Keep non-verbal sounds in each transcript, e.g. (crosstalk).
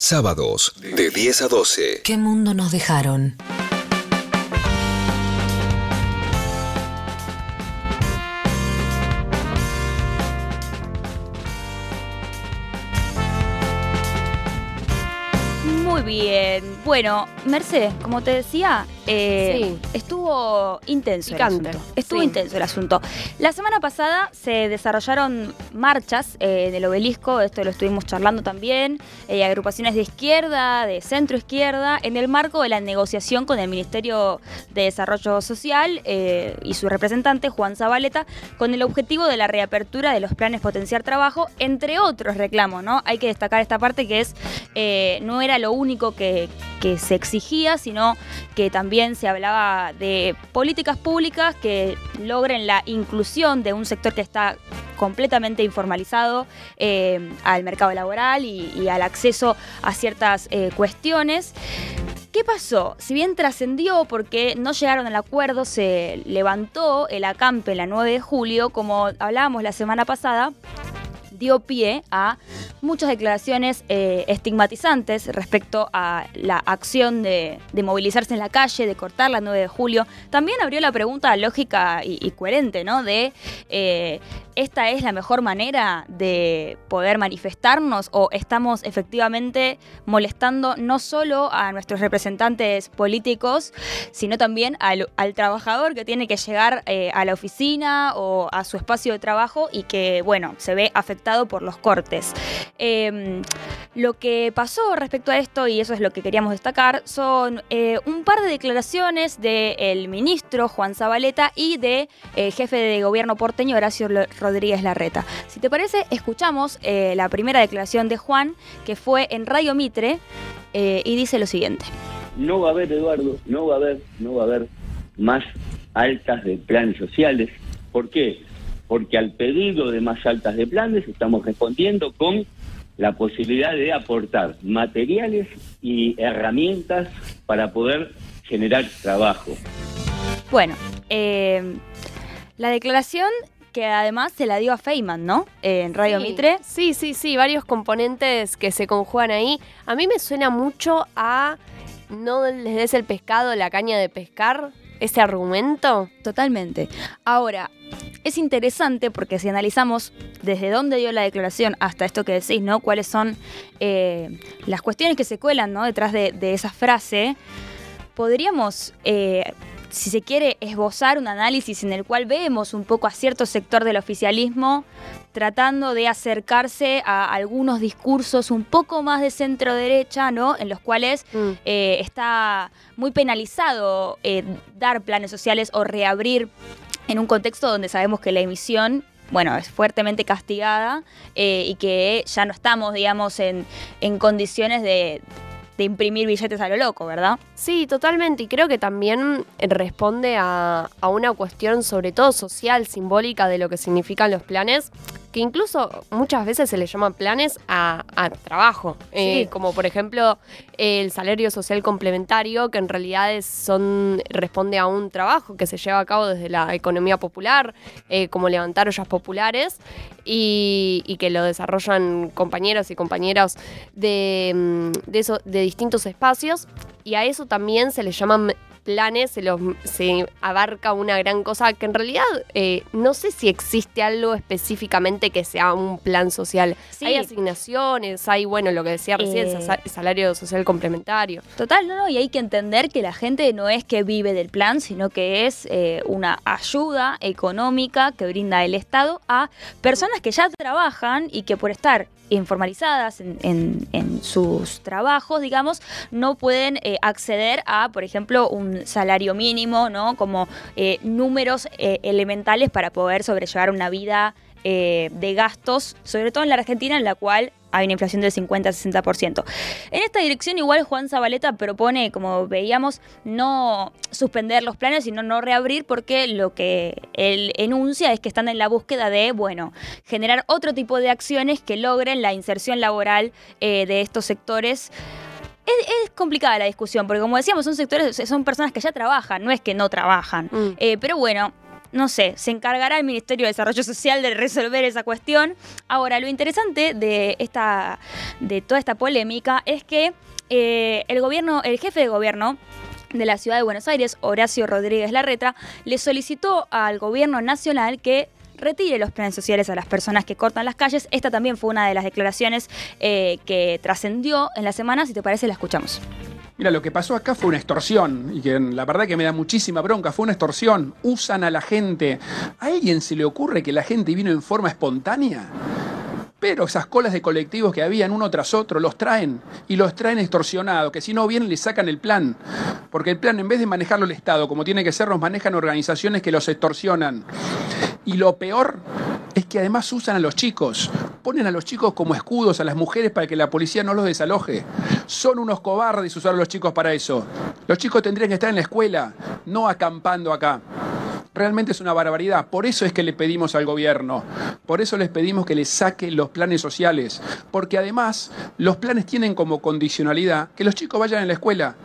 Sábados de 10 a 12. ¿Qué mundo nos dejaron? Muy bien. Bueno, Mercedes, como te decía, eh, Sí. estuvo intenso Picante, el asunto. Estuvo sí. intenso el asunto. La semana pasada se desarrollaron marchas eh, en el obelisco, esto lo estuvimos charlando también, eh, agrupaciones de izquierda, de centro izquierda, en el marco de la negociación con el Ministerio de Desarrollo Social eh, y su representante, Juan Zabaleta, con el objetivo de la reapertura de los planes Potenciar Trabajo, entre otros reclamos, ¿no? Hay que destacar esta parte que es, no era lo único que, que se exigía, sino que también se hablaba de políticas públicas que logren la inclusión de un sector que está completamente informalizado eh, al mercado laboral y, al acceso a ciertas eh, cuestiones. ¿Qué pasó? Si bien trascendió porque no llegaron al acuerdo, se levantó el acampe la 9 de julio, como hablábamos la semana pasada, dio pie a muchas declaraciones eh, estigmatizantes respecto a la acción de, movilizarse en la calle, de cortar la 9 de julio. También abrió la pregunta lógica y, y coherente, ¿no? De eh, ¿esta es la mejor manera de poder manifestarnos o estamos efectivamente molestando no solo a nuestros representantes políticos, sino también al, trabajador que tiene que llegar eh, a la oficina o a su espacio de trabajo y que, bueno, se ve afectado por los cortes. Eh, lo que pasó respecto a esto, y eso es lo que queríamos destacar, son eh, un par de declaraciones del ministro Juan Zabaleta y del jefe de gobierno porteño Horacio Rodríguez Larreta. Si te parece, escuchamos eh, la primera declaración de Juan, que fue en Radio Mitre, eh, y dice lo siguiente. no va a haber, Eduardo, no va a haber, no va a haber más altas de planes sociales. ¿Por qué? Porque al pedido de más altas de planes estamos respondiendo con la posibilidad de aportar materiales y herramientas para poder generar trabajo. Bueno, eh, la declaración que además se la dio a Feynman, ¿no? Eh, en Radio Sí, Mitre. Sí, sí, sí, varios componentes que se conjugan ahí. A mí me suena mucho a no les des el pescado, la caña de pescar, ese argumento. Totalmente. Ahora, es interesante porque si analizamos desde dónde dio la declaración hasta esto que decís, ¿no? Cuáles son eh, las cuestiones que se cuelan, ¿no? Detrás de, de esa frase, podríamos, eh, si se quiere, esbozar un análisis en el cual vemos un poco a cierto sector del oficialismo tratando de acercarse a algunos discursos un poco más de centro derecha, ¿no? En los cuales Mm. eh, está muy penalizado eh, dar planes sociales o reabrir en un contexto donde sabemos que la emisión, bueno, es fuertemente castigada eh, y que ya no estamos, digamos, en, en condiciones de, de imprimir billetes a lo loco, ¿verdad? Sí, totalmente. Y creo que también responde a, a una cuestión sobre todo social, simbólica de lo que significan los planes, que incluso muchas veces se le llaman planes a, a trabajo. Eh, Sí. como por ejemplo el salario social complementario, que en realidad es- son, responde a un trabajo que se lleva a cabo desde la economía popular, eh, como levantar ollas populares, y, y que lo desarrollan compañeros y compañeras de, mm, de, eso, de distintos espacios y a eso también se le llaman planes, se, los, se abarca una gran cosa que en realidad eh, no sé si existe algo específicamente que sea un plan social. Sí. Hay asignaciones, hay, bueno, lo que decía recién, Eh. sa- salario social complementario. Total, no, no, y hay que entender que la gente no es que vive del plan, sino que es eh, una ayuda económica que brinda el Estado a personas que ya trabajan y que por estar informalizadas en, en- en sus trabajos, digamos, no pueden eh, acceder a, por ejemplo, un salario mínimo, ¿no? Como eh, números eh, elementales para poder sobrellevar una vida eh, de gastos, sobre todo en la Argentina, en la cual hay una inflación del 50-60%. En esta dirección igual Juan Zabaleta propone, como veíamos, no suspender los planes, sino no reabrir porque lo que él enuncia es que están en la búsqueda de, bueno, generar otro tipo de acciones que logren la inserción laboral de estos sectores. Es, es complicada la discusión, porque como decíamos, son sectores, son personas que ya trabajan, no es que no trabajan. Mm. Eh, pero bueno, no sé, se encargará el Ministerio de Desarrollo Social de resolver esa cuestión. Ahora, lo interesante de, esta, de toda esta polémica es que eh, el gobierno, el jefe de gobierno, de la ciudad de Buenos Aires, Horacio Rodríguez Larreta, le solicitó al gobierno nacional que retire los planes sociales a las personas que cortan las calles. Esta también fue una de las declaraciones eh, que trascendió en la semana. Si te parece, la escuchamos. Mira, lo que pasó acá fue una extorsión y que la verdad que me da muchísima bronca, fue una extorsión. Usan a la gente. ¿A alguien se le ocurre que la gente vino en forma espontánea? Pero esas colas de colectivos que habían uno tras otro los traen y los traen extorsionados, que si no vienen le sacan el plan. Porque el plan en vez de manejarlo el Estado como tiene que ser, los manejan organizaciones que los extorsionan. Y lo peor es que además usan a los chicos, ponen a los chicos como escudos a las mujeres para que la policía no los desaloje. Son unos cobardes usar a los chicos para eso. Los chicos tendrían que estar en la escuela, no acampando acá. Realmente es una barbaridad. Por eso es que le pedimos al gobierno, por eso les pedimos que les saque los planes sociales, porque además los planes tienen como condicionalidad que los chicos vayan a la escuela.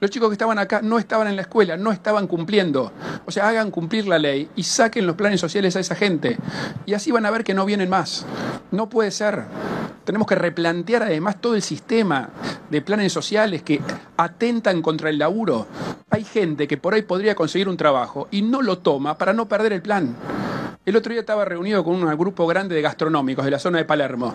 Los chicos que estaban acá no estaban en la escuela, no estaban cumpliendo. O sea, hagan cumplir la ley y saquen los planes sociales a esa gente. Y así van a ver que no vienen más. No puede ser. Tenemos que replantear además todo el sistema de planes sociales que atentan contra el laburo. Hay gente que por ahí podría conseguir un trabajo y no lo toma para no perder el plan. El otro día estaba reunido con un grupo grande de gastronómicos de la zona de Palermo.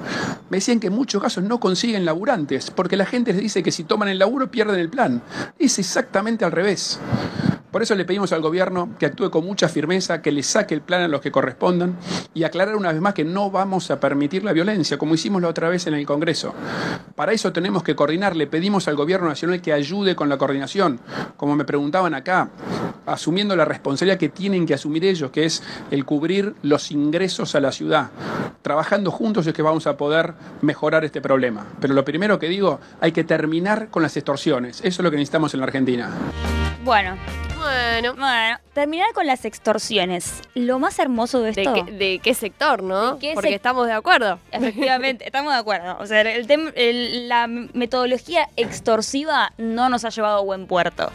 Me decían que en muchos casos no consiguen laburantes, porque la gente les dice que si toman el laburo pierden el plan. Es exactamente al revés. Por eso le pedimos al gobierno que actúe con mucha firmeza, que le saque el plan a los que correspondan y aclarar una vez más que no vamos a permitir la violencia, como hicimos la otra vez en el Congreso. Para eso tenemos que coordinar, le pedimos al gobierno nacional que ayude con la coordinación, como me preguntaban acá, asumiendo la responsabilidad que tienen que asumir ellos, que es el cubrir los ingresos a la ciudad. Trabajando juntos es que vamos a poder mejorar este problema. Pero lo primero que digo, hay que terminar con las extorsiones. Eso es lo que necesitamos en la Argentina. Bueno, Bueno. bueno, terminar con las extorsiones. Lo más hermoso de ¿De esto. qué, de qué sector, no? ¿De qué Porque sec- estamos de acuerdo. Efectivamente, estamos de acuerdo. O sea, el- la metodología extorsiva no nos ha llevado a buen puerto.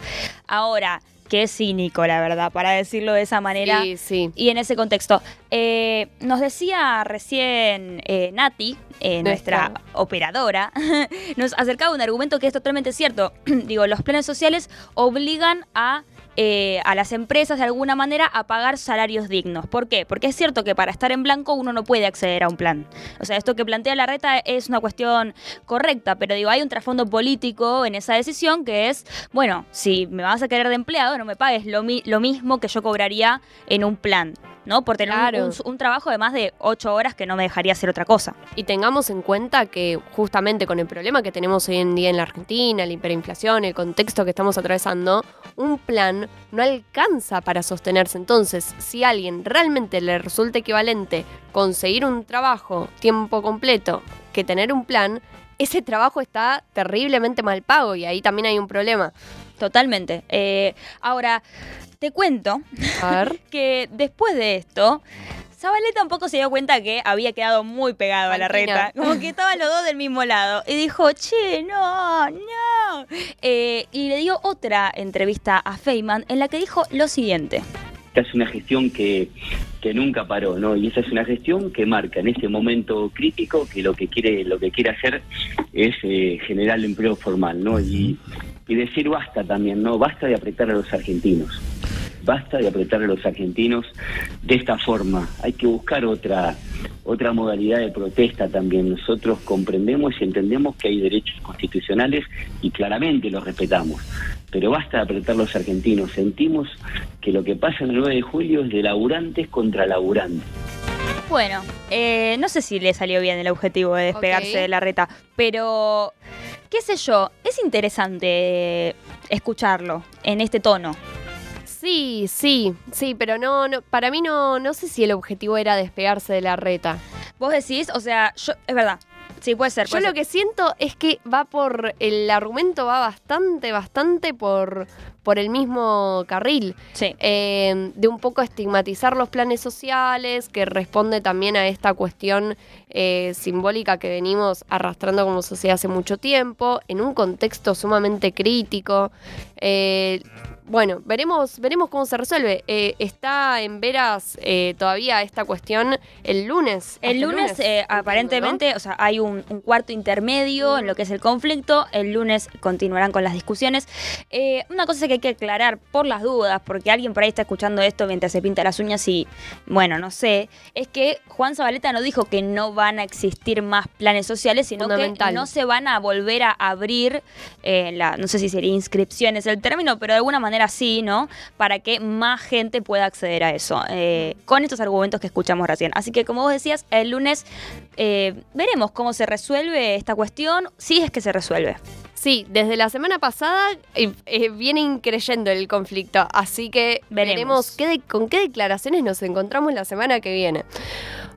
Ahora, qué cínico, la verdad, para decirlo de esa manera. Sí, sí. Y en ese contexto, eh, nos decía recién eh, Nati, eh, nuestra operadora, (laughs) nos acercaba un argumento que es totalmente cierto. (clears throat) Digo, los planes sociales obligan a, eh, a las empresas de alguna manera a pagar salarios dignos. ¿Por qué? Porque es cierto que para estar en blanco uno no puede acceder a un plan. O sea, esto que plantea la reta es una cuestión correcta, pero digo, hay un trasfondo político en esa decisión que es, bueno, si me vas a querer de empleado, no me pagues lo, mi- lo mismo que yo cobraría en un plan. ¿no? Por tener Claro. Un, un trabajo de más de ocho horas que no me dejaría hacer otra cosa. Y tengamos en cuenta que justamente con el problema que tenemos hoy en día en la Argentina, la hiperinflación, el contexto que estamos atravesando, un plan no alcanza para sostenerse. Entonces, si a alguien realmente le resulta equivalente conseguir un trabajo tiempo completo que tener un plan, ese trabajo está terriblemente mal pago y ahí también hay un problema. Totalmente. Eh, ahora, te cuento A ver. (laughs) que después de esto, Zabaleta un poco se dio cuenta que había quedado muy pegado a la reta. Como que estaban los dos del mismo lado. Y dijo, che, no, no. Eh, y le dio otra entrevista a Feynman en la que dijo lo siguiente. Esta es una gestión que, que nunca paró, ¿no? Y esa es una gestión que marca en este momento crítico que lo que quiere, lo que quiere hacer es eh, generar el empleo formal, ¿no? Y, y decir basta también, ¿no? Basta de apretar a los argentinos. Basta de apretar a los argentinos de esta forma. Hay que buscar otra otra modalidad de protesta también. Nosotros comprendemos y entendemos que hay derechos constitucionales y claramente los respetamos. Pero basta de apretar a los argentinos. Sentimos que lo que pasa en el 9 de julio es de laburantes contra laburantes. Bueno, eh, no sé si le salió bien el objetivo de despegarse de la reta, pero qué sé yo, es interesante escucharlo en este tono. Sí, sí, sí, pero no, no para mí no, no sé si el objetivo era despegarse de la reta. Vos decís, o sea, yo, es verdad, sí puede ser. Yo lo que siento es que va por. El argumento va bastante, bastante por, por el mismo carril. Sí. Eh, de un poco estigmatizar los planes sociales, que responde también a esta cuestión eh, simbólica que venimos arrastrando como sociedad hace mucho tiempo, en un contexto sumamente crítico. Eh, bueno, veremos, veremos cómo se resuelve. Eh, está en veras eh, todavía esta cuestión el lunes. El lunes, eh, aparentemente, o sea, hay un, un cuarto intermedio en lo que es el conflicto. El lunes continuarán con las discusiones. Eh, una cosa que hay que aclarar por las dudas, porque alguien por ahí está escuchando esto mientras se pinta las uñas y, bueno, no sé, es que Juan Zabaleta no dijo que no van a existir más planes sociales, sino que no se van a volver a abrir, eh, la, no sé si sería inscripción es el término, pero de alguna manera sí, ¿no? Para que más gente pueda acceder a eso, eh, con estos argumentos que escuchamos recién. Así que, como vos decías, el lunes eh, veremos cómo se resuelve esta cuestión, si es que se resuelve. Sí, desde la semana pasada eh, eh, viene increyendo el conflicto, así que Veremos. veremos, qué de- con qué declaraciones nos encontramos la semana que viene.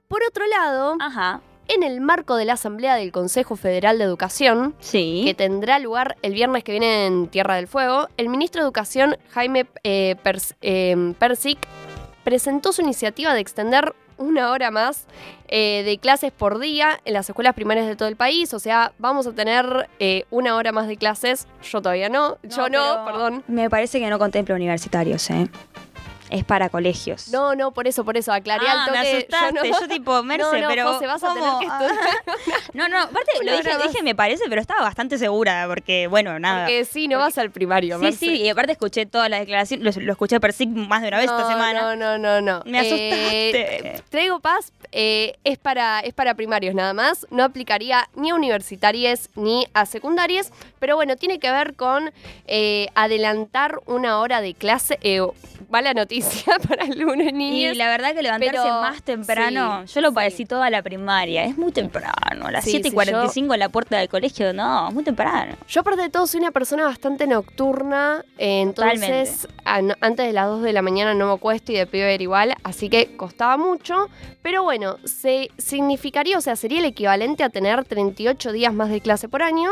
Por otro lado, Ajá, en el marco de la Asamblea del Consejo Federal de Educación, sí. que tendrá lugar el viernes que viene en Tierra del Fuego, el ministro de Educación, Jaime eh, Pers- eh, Persic, presentó su iniciativa de extender una hora más eh, de clases por día en las escuelas primarias de todo el país. O sea, vamos a tener eh, una hora más de clases. Yo todavía no. Yo no, perdón. Me parece que no contempla universitarios, ¿eh? Es para colegios. No, no, por eso, por eso. Aclaré Ah, al toque. me asustaste. Yo, tipo, Merce, no, no, pero. José, vas a tener ¿cómo? que estudiar. (laughs) No, no, aparte lo dije, dije me parece, pero estaba bastante segura, porque, bueno, nada. Porque sí, no vas al primario. sí, Merce. sí, y aparte escuché toda la declaración, lo, lo escuché per sí más de una vez esta semana. No, no, no, no. Me asustaste. Eh, Traigo Paz eh, es, para, es para primarios nada más. No aplicaría ni a universitarias ni a secundarias. Pero bueno, tiene que ver con eh, adelantar una hora de clase. eh, mala noticia (laughs) para algunos Y niños. la verdad que levantarse Pero, más temprano, sí, yo lo sí. padecí toda la primaria, es muy temprano, a las Sí, 7 y sí, 45 en la puerta del colegio, no, es muy temprano. Yo aparte de todo soy una persona bastante nocturna, eh, entonces a- antes de las 2 de la mañana no me acuesto y de pibe era igual, así que costaba mucho, pero bueno, se significaría, o sea, sería el equivalente a tener 38 días más de clase por año.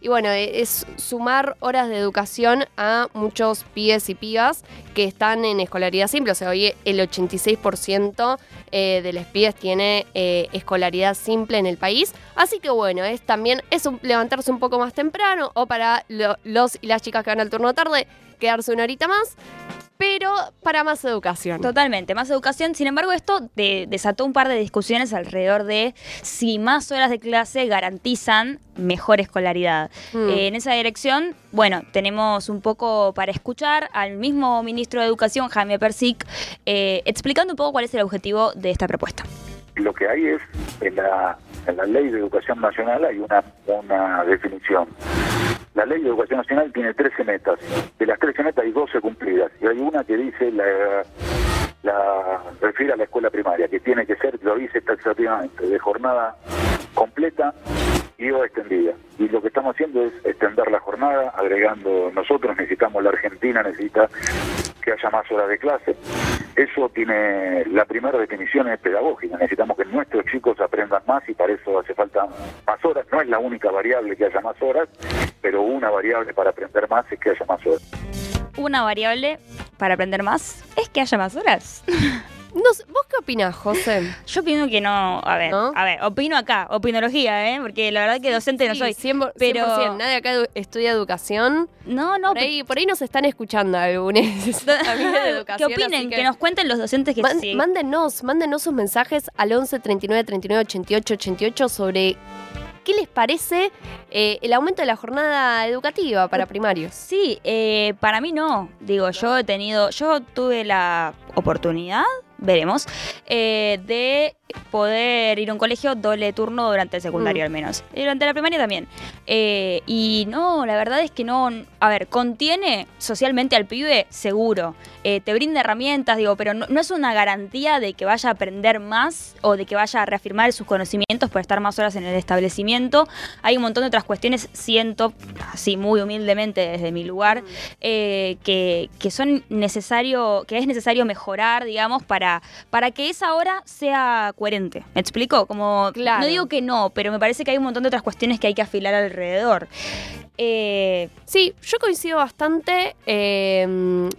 Y bueno, e- es sumar horas de educación a muchos pibes y pibas que están en escolaridad simple, o sea, hoy el 86% eh, de los pibes tiene eh, escolaridad simple en el país. Así que bueno, es también es un- levantarse un poco más temprano o para lo- los y las chicas que van al turno tarde quedarse una horita más, pero para más educación. Totalmente, más educación. Sin embargo, esto de- desató un par de discusiones alrededor de si más horas de clase garantizan mejor escolaridad. Mm. Eh, en esa dirección, bueno, tenemos un poco para escuchar al mismo ministro de Educación, Jaime Persic, eh, explicando un poco cuál es el objetivo de esta propuesta. lo que hay es, en la, en la ley de educación nacional hay una, una definición. La ley de educación nacional tiene 13 metas. De las 13 metas hay 12 cumplidas. Y hay una que dice, la, la refiere a la escuela primaria, que tiene que ser, lo dice taxativamente, de jornada completa y o extendida. Y lo que estamos haciendo es extender la jornada, agregando nosotros, necesitamos, la Argentina necesita que haya más horas de clase. Eso tiene, la primera definición es pedagógica, necesitamos que nuestros chicos aprendan más y para eso hace falta más horas. No es la única variable que haya más horas, pero una variable para aprender más es que haya más horas. Una variable para aprender más es que haya más horas. (laughs) No sé, ¿Vos qué opinás, José? Yo opino que no, a ver, ¿No? a ver, opino acá, opinología, ¿eh? Porque la verdad que docente no soy. 100%, pero 100%. Nadie acá edu- estudia educación. No, no, por, ahí, por ahí nos están escuchando algunos (laughs) que opinen, que... nos cuenten los docentes que Man- sí. Mándenos, mándenos sus mensajes al 11 39 39 88 88 sobre qué les parece eh, el aumento de la jornada educativa para primarios. Sí, eh, para mí no. Digo, yo he tenido, yo tuve la oportunidad, veremos, eh, de poder ir a un colegio doble turno durante el secundario Mm. al menos. Y durante la primaria también. Eh, y no, la verdad es que no, a ver, contiene socialmente al pibe, seguro. Eh, te brinda herramientas, digo, pero no, no es una garantía de que vaya a aprender más o de que vaya a reafirmar sus conocimientos por estar más horas en el establecimiento. Hay un montón de otras cuestiones, siento, así muy humildemente desde mi lugar, eh, que, que son necesario, que es necesario mejorar, digamos, para, para que esa hora sea coherente. ¿Me explico? Como Claro. no digo que no, pero me parece que hay un montón de otras cuestiones que hay que afilar alrededor. Eh, Sí, yo coincido bastante. eh,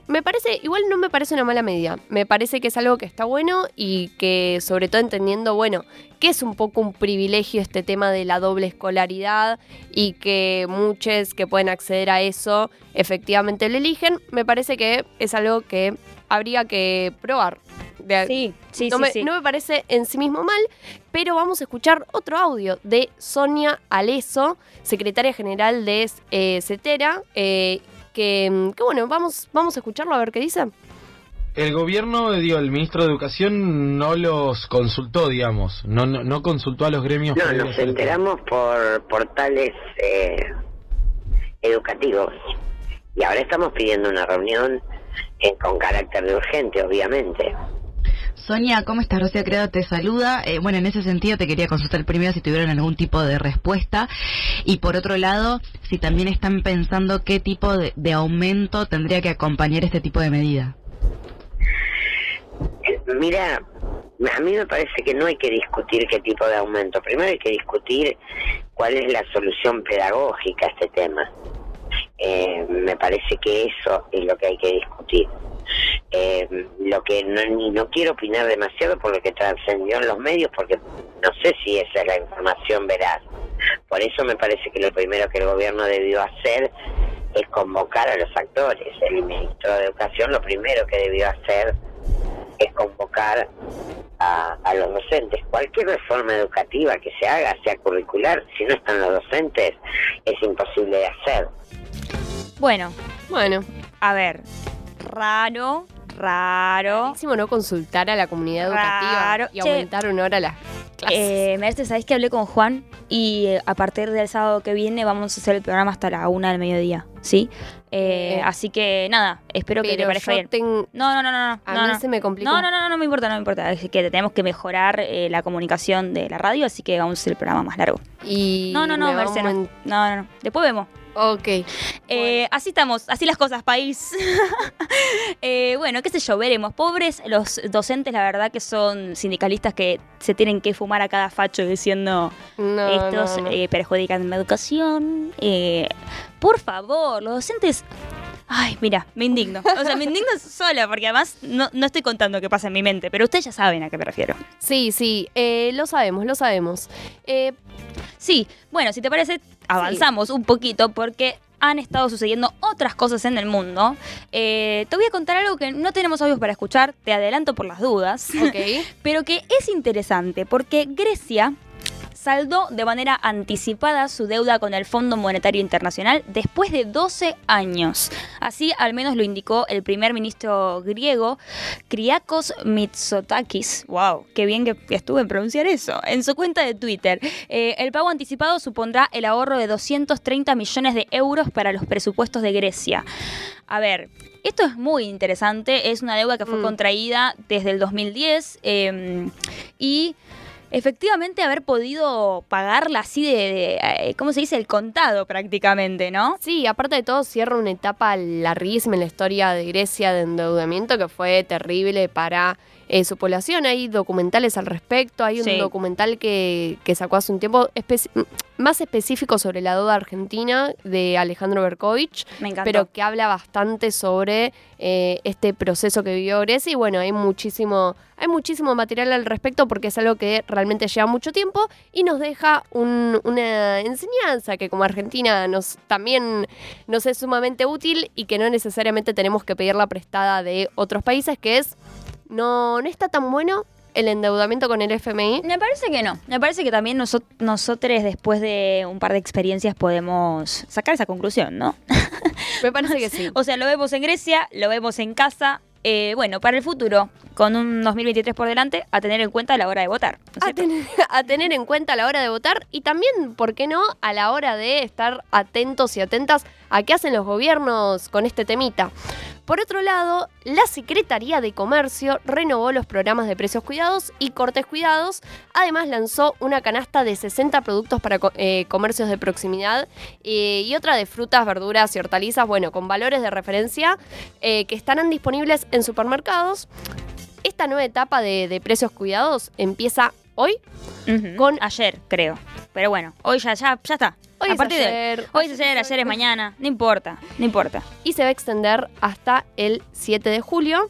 me parece, igual no me parece una mala medida. Me parece que es algo que está bueno y que, sobre todo entendiendo, bueno, que es un poco un privilegio este tema de la doble escolaridad y que muchos que pueden acceder a eso efectivamente lo eligen. Me parece que es algo que habría que probar. De- sí, sí, no, sí, me, sí. no me parece en sí mismo mal, pero vamos a escuchar otro audio de Sonia Aleso, secretaria general de eh, CETERA, eh, que, que, bueno, vamos, vamos a escucharlo a ver qué dice. El gobierno, digo, el ministro de Educación no los consultó, digamos, no, no, no consultó a los gremios. No, nos enteramos por portales eh, educativos y ahora estamos pidiendo una reunión eh, con carácter de urgente, obviamente. Sonia, ¿cómo estás? Rocío Credo te saluda. Eh, bueno, en ese sentido te quería consultar primero si tuvieron algún tipo de respuesta y por otro lado, si también están pensando qué tipo de, de aumento tendría que acompañar este tipo de medida. Eh, Mira, a mí me parece que no hay que discutir qué tipo de aumento. Primero hay que discutir cuál es la solución pedagógica a este tema. Eh, me parece que eso es lo que hay que discutir. Eh, lo que no, ni- no quiero opinar demasiado por lo que trascendió en los medios, porque no sé si esa es la información veraz. Por eso me parece que lo primero que el gobierno debió hacer es convocar a los actores. El ministro de Educación lo primero que debió hacer es convocar a, a los docentes. Cualquier reforma educativa que se haga, sea curricular, si no están los docentes, es imposible de hacer. Bueno, Bueno, a ver, raro, raro. rarísimo no consultar a la comunidad educativa y Che. aumentar una hora las clases. Eh, Mercedes, ¿sabés que hablé con Juan? Y eh, a partir del sábado que viene vamos a hacer el programa hasta la una del mediodía, ¿sí? Eh, así que nada, espero que te parezca yo bien. ten- No, no, no, no. no, a no, mí no. se me complicó. No, no, no, no, no me importa, no me importa. Es que tenemos que mejorar eh, la comunicación de la radio, así que vamos a hacer el programa más largo. Y No, no, no, me va a Mercedes, no. aument- No, no, no. Después vemos. Ok. Eh, así estamos, así las cosas, país. (laughs) Eh, bueno, qué sé yo, veremos. Pobres los docentes, la verdad que son sindicalistas que se tienen que fumar a cada facho diciendo No, estos no, no. eh, perjudican mi educación. Por favor, los docentes... Ay, mira, me indigno. O sea, me indigno (laughs) sola, porque además no, no estoy contando qué pasa en mi mente, pero ustedes ya saben a qué me refiero. Sí, sí, eh, lo sabemos, lo sabemos. Eh, Sí, bueno, si te parece, avanzamos un poquito porque han estado sucediendo otras cosas en el mundo. Eh, te voy a contar algo que no tenemos audios para escuchar, te adelanto por las dudas, ok. (laughs) pero que es interesante porque Grecia saldó de manera anticipada su deuda con el Fondo Monetario Internacional después de 12 años. Así al menos lo indicó el primer ministro griego, Kriakos Mitsotakis. ¡Wow! ¡Qué bien que estuve en pronunciar eso! En su cuenta de Twitter. Eh, el pago anticipado supondrá el ahorro de 230 millones de euros para los presupuestos de Grecia. A ver, esto es muy interesante. Es una deuda que fue Mm. contraída desde el 2010 eh, y efectivamente haber podido pagarla así de, de, eh, ¿cómo se dice? El contado prácticamente, ¿no? Sí, aparte de todo, cierra una etapa larguísima en la historia de Grecia de endeudamiento que fue terrible para eh, su población. Hay documentales al respecto, hay un Sí. documental que, que sacó hace un tiempo más específico sobre la deuda argentina de Alejandro Berkovich, Me pero que habla bastante sobre eh, este proceso que vivió Grecia y bueno, hay muchísimo, hay muchísimo material al respecto porque es algo que realmente lleva mucho tiempo y nos deja un- una enseñanza que como Argentina nos también nos es sumamente útil y que no necesariamente tenemos que pedirla prestada de otros países, que es no, no está tan bueno el endeudamiento con el FMI. Me parece que no. Me parece que también noso- nosotros, después de un par de experiencias, podemos sacar esa conclusión, ¿no? (laughs) Me parece que sí. (laughs) O sea, lo vemos en Grecia, lo vemos en casa. Eh, bueno, para el futuro, con un 2023 por delante, a tener en cuenta a la hora de votar. ¿no es a tener, (laughs) a tener en cuenta a la hora de votar y también, ¿por qué no?, a la hora de estar atentos y atentas a qué hacen los gobiernos con este temita. Por otro lado, la Secretaría de Comercio renovó los programas de precios cuidados y cortes cuidados. Además, lanzó una canasta de 60 productos para eh, comercios de proximidad eh, y otra de frutas, verduras y hortalizas, bueno, con valores de referencia eh, que estarán disponibles en supermercados. Esta nueva etapa de, de precios cuidados empieza hoy con ayer, creo. Pero bueno, hoy ya, ya, ya está. Hoy a es partir de ayer, hoy es ayer, ayer es mañana. No importa, no importa. y se va a extender hasta el 7 de julio.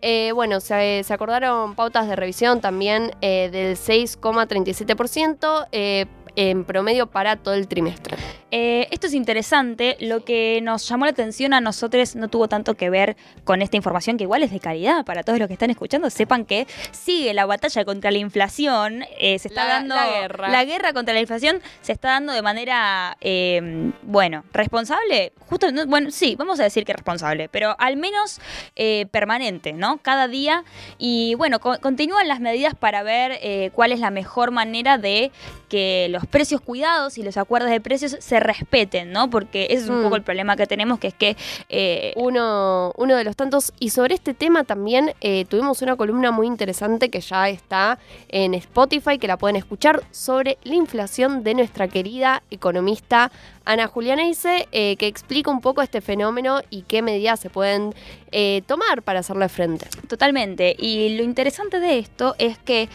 Eh, bueno, se, se acordaron pautas de revisión también eh, del 6,37% eh, en promedio para todo el trimestre. Eh, esto es interesante. Lo que nos llamó la atención a nosotros no tuvo tanto que ver con esta información, que igual es de calidad para todos los que están escuchando. Sepan que sigue la batalla contra la inflación. eh, se está La- dando. la guerra. la guerra contra la inflación se está dando de manera, eh, bueno, responsable. Justo, no, bueno, sí, vamos a decir que responsable, pero al menos eh, permanente, ¿no? Cada día. Y bueno, co- continúan las medidas para ver cuál es la mejor manera de que los precios cuidados y los acuerdos de precios se respeten, ¿no? Porque ese es un Mm. poco el problema que tenemos, que es que eh, Uno, uno de los tantos. Y sobre este tema también eh, tuvimos una columna muy interesante que ya está en Spotify, que la pueden escuchar, sobre la inflación de nuestra querida economista Ana Julianese, eh, que explica un poco este fenómeno y qué medidas se pueden eh, tomar para hacerle frente. Totalmente. Y lo interesante de esto es que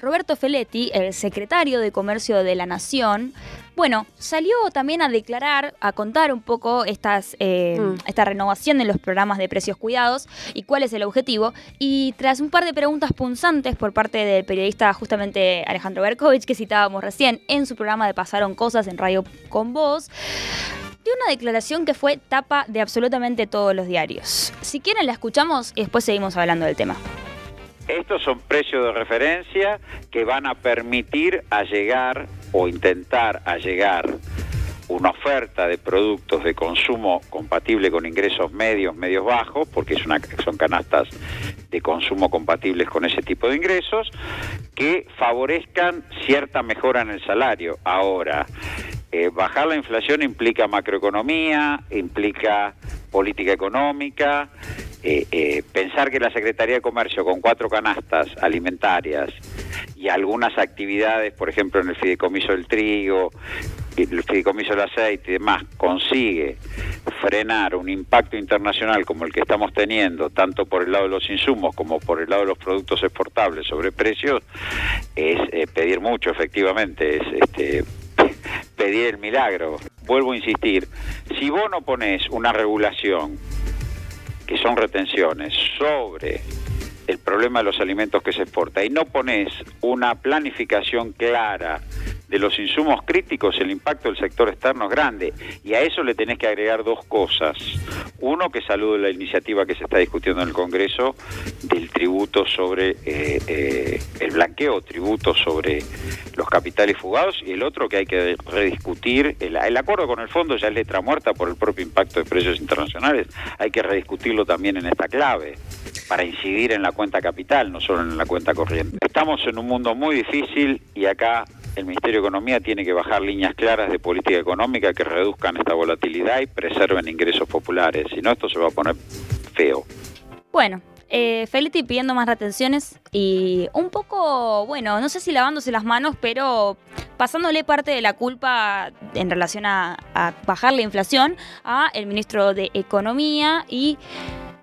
Roberto Feletti, el secretario de Comercio de la Nación, bueno, salió también a declarar, a contar un poco estas, eh, Mm. esta renovación de los programas de precios cuidados y cuál es el objetivo. Y tras un par de preguntas punzantes por parte del periodista justamente Alejandro Berkovich, que citábamos recién en su programa de Pasaron Cosas en Radio con Voz, dio una declaración que fue tapa de absolutamente todos los diarios. Si quieren la escuchamos y después seguimos hablando del tema. Estos son precios de referencia que van a permitir allegar o intentar allegar una oferta de productos de consumo compatible con ingresos medios, medios bajos, porque son canastas de consumo compatibles con ese tipo de ingresos, que favorezcan cierta mejora en el salario. Ahora, eh, bajar la inflación implica macroeconomía, implica política económica, eh, eh, pensar que la Secretaría de Comercio con cuatro canastas alimentarias y algunas actividades, por ejemplo en el fideicomiso del trigo, el fideicomiso del aceite y demás, consigue frenar un impacto internacional como el que estamos teniendo, tanto por el lado de los insumos como por el lado de los productos exportables sobre precios, es eh, pedir mucho, efectivamente, es este, (laughs) pedir el milagro. Vuelvo a insistir, si vos no pones una regulación que son retenciones sobre el problema de los alimentos que se exporta. Y no pones una planificación clara de los insumos críticos, el impacto del sector externo es grande. Y a eso le tenés que agregar dos cosas. Uno, que saludo la iniciativa que se está discutiendo en el Congreso del tributo sobre eh, eh, el blanqueo, tributo sobre los capitales fugados. Y el otro, que hay que rediscutir, el, el acuerdo con el fondo ya es letra muerta por el propio impacto de precios internacionales. Hay que rediscutirlo también en esta clave para incidir en la cuenta capital, no solo en la cuenta corriente. Estamos en un mundo muy difícil y acá el Ministerio de Economía tiene que bajar líneas claras de política económica que reduzcan esta volatilidad y preserven ingresos populares. Si no, esto se va a poner feo. Bueno, eh, pidiendo más retenciones y un poco, bueno, no sé si lavándose las manos, pero pasándole parte de la culpa en relación a, a bajar la inflación a el ministro de Economía y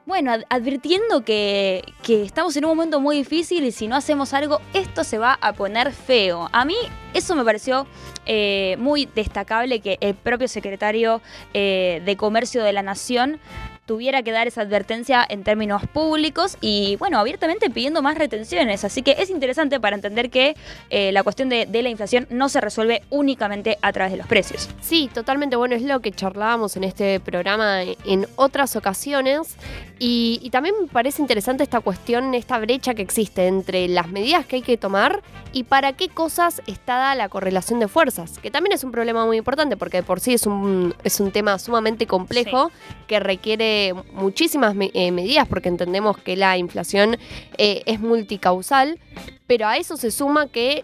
bueno, ad- advirtiendo que, que estamos en un momento muy difícil y si no hacemos algo, esto se va a poner feo. A mí eso me pareció eh, muy destacable que el propio secretario eh, de Comercio de la Nación tuviera que dar esa advertencia en términos públicos y, bueno, abiertamente pidiendo más retenciones. Así que es interesante para entender que eh, la cuestión de, de la inflación no se resuelve únicamente a través de los precios. Sí, totalmente. Bueno, es lo que charlábamos en este programa en otras ocasiones. Y, y también me parece interesante esta cuestión, esta brecha que existe entre las medidas que hay que tomar y para qué cosas está dada la correlación de fuerzas, que también es un problema muy importante porque de por sí es un, es un tema sumamente complejo que requiere muchísimas me- eh, medidas porque entendemos que la inflación eh, es multicausal, pero a eso se suma que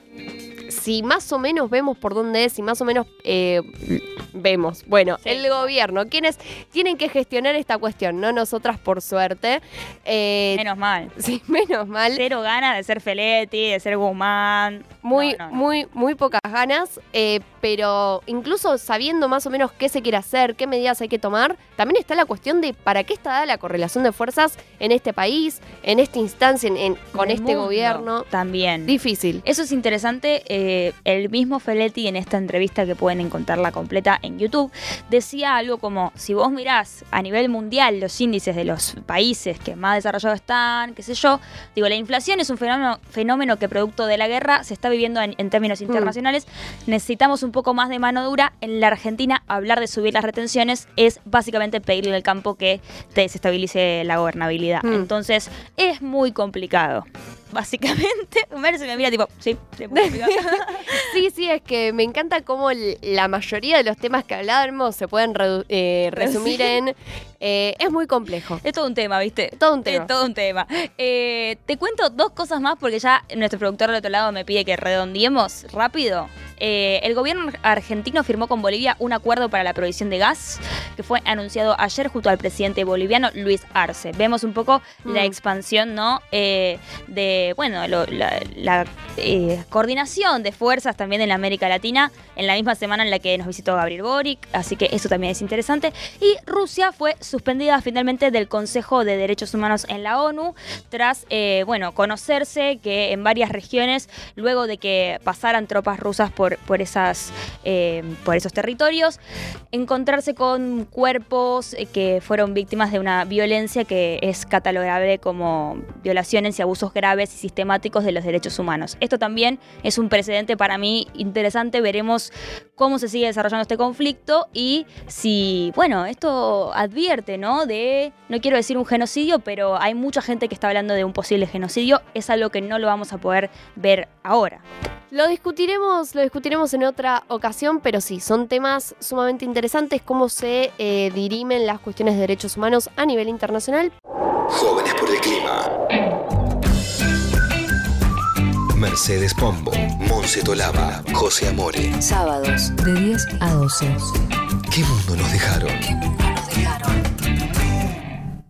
si más o menos vemos por dónde es, si más o menos eh, vemos, bueno, el gobierno, quienes tienen que gestionar esta cuestión, no nosotras por suerte. Eh, Menos mal. (laughs) Sí, menos mal. Cero ganas de ser Feletti, de ser Guzmán. Muy, No, no, no. muy, muy pocas ganas, eh, pero incluso sabiendo más o menos qué se quiere hacer, qué medidas hay que tomar, también está la cuestión de para qué está dada la correlación de fuerzas en este país, en esta instancia, en, en- con este mundo gobierno. También. Difícil. Eso es interesante. eh, el mismo Feletti en esta entrevista que pueden encontrarla completa en YouTube decía algo como, si vos mirás a nivel mundial los índices de los países que más desarrollados están, qué sé yo, digo, la inflación es un fenómeno, fenómeno que producto de la guerra se está viviendo en, en términos internacionales. Necesitamos un poco más de mano dura. En la Argentina, hablar de subir las retenciones es básicamente pedirle al campo que te desestabilice la gobernabilidad. Mm. Entonces, es muy complicado. (laughs) Básicamente, Mer se me mira tipo, sí, complicado. (laughs) Sí, sí, es que me encanta cómo la mayoría de los temas que hablábamos se pueden eh, (laughs) resumir en... eh, es muy complejo. Es todo un tema, ¿viste? Todo un tema. Es todo un tema. Eh, te cuento dos cosas más porque ya nuestro productor del otro lado me pide que redondeemos rápido. Eh, el gobierno argentino firmó con Bolivia un acuerdo para la provisión de gas que fue anunciado ayer junto al presidente boliviano Luis Arce. Vemos un poco la Mm. expansión, ¿no? Eh, de, bueno, lo- la, eh, coordinación de fuerzas también en América Latina en la misma semana en la que nos visitó Gabriel Boric, así que eso también es interesante. Y Rusia fue suspendida finalmente del Consejo de Derechos Humanos en la ONU tras, eh, bueno, conocerse que en varias regiones, luego de que pasaran tropas rusas por, por, esas, eh, por esos territorios, encontrarse con cuerpos eh, que fueron víctimas de una violencia que es catalogable como violaciones y abusos graves y sistemáticos de los derechos humanos. Esto también es un precedente para mí interesante. Veremos cómo se sigue desarrollando este conflicto y si, bueno, esto advierte, ¿no? De, no quiero decir un genocidio, pero hay mucha gente que está hablando de un posible genocidio. Es algo que no lo vamos a poder ver ahora. Lo discutiremos, lo discutiremos en otra ocasión, pero sí, son temas sumamente interesantes, cómo se eh, dirimen las cuestiones de derechos humanos a nivel internacional. Jóvenes por el clima. Mercedes Pombo, Monse Tolaba, José Amore. Sábados de 10 a 12. ¿Qué mundo nos dejaron? ¿Qué mundo nos dejaron?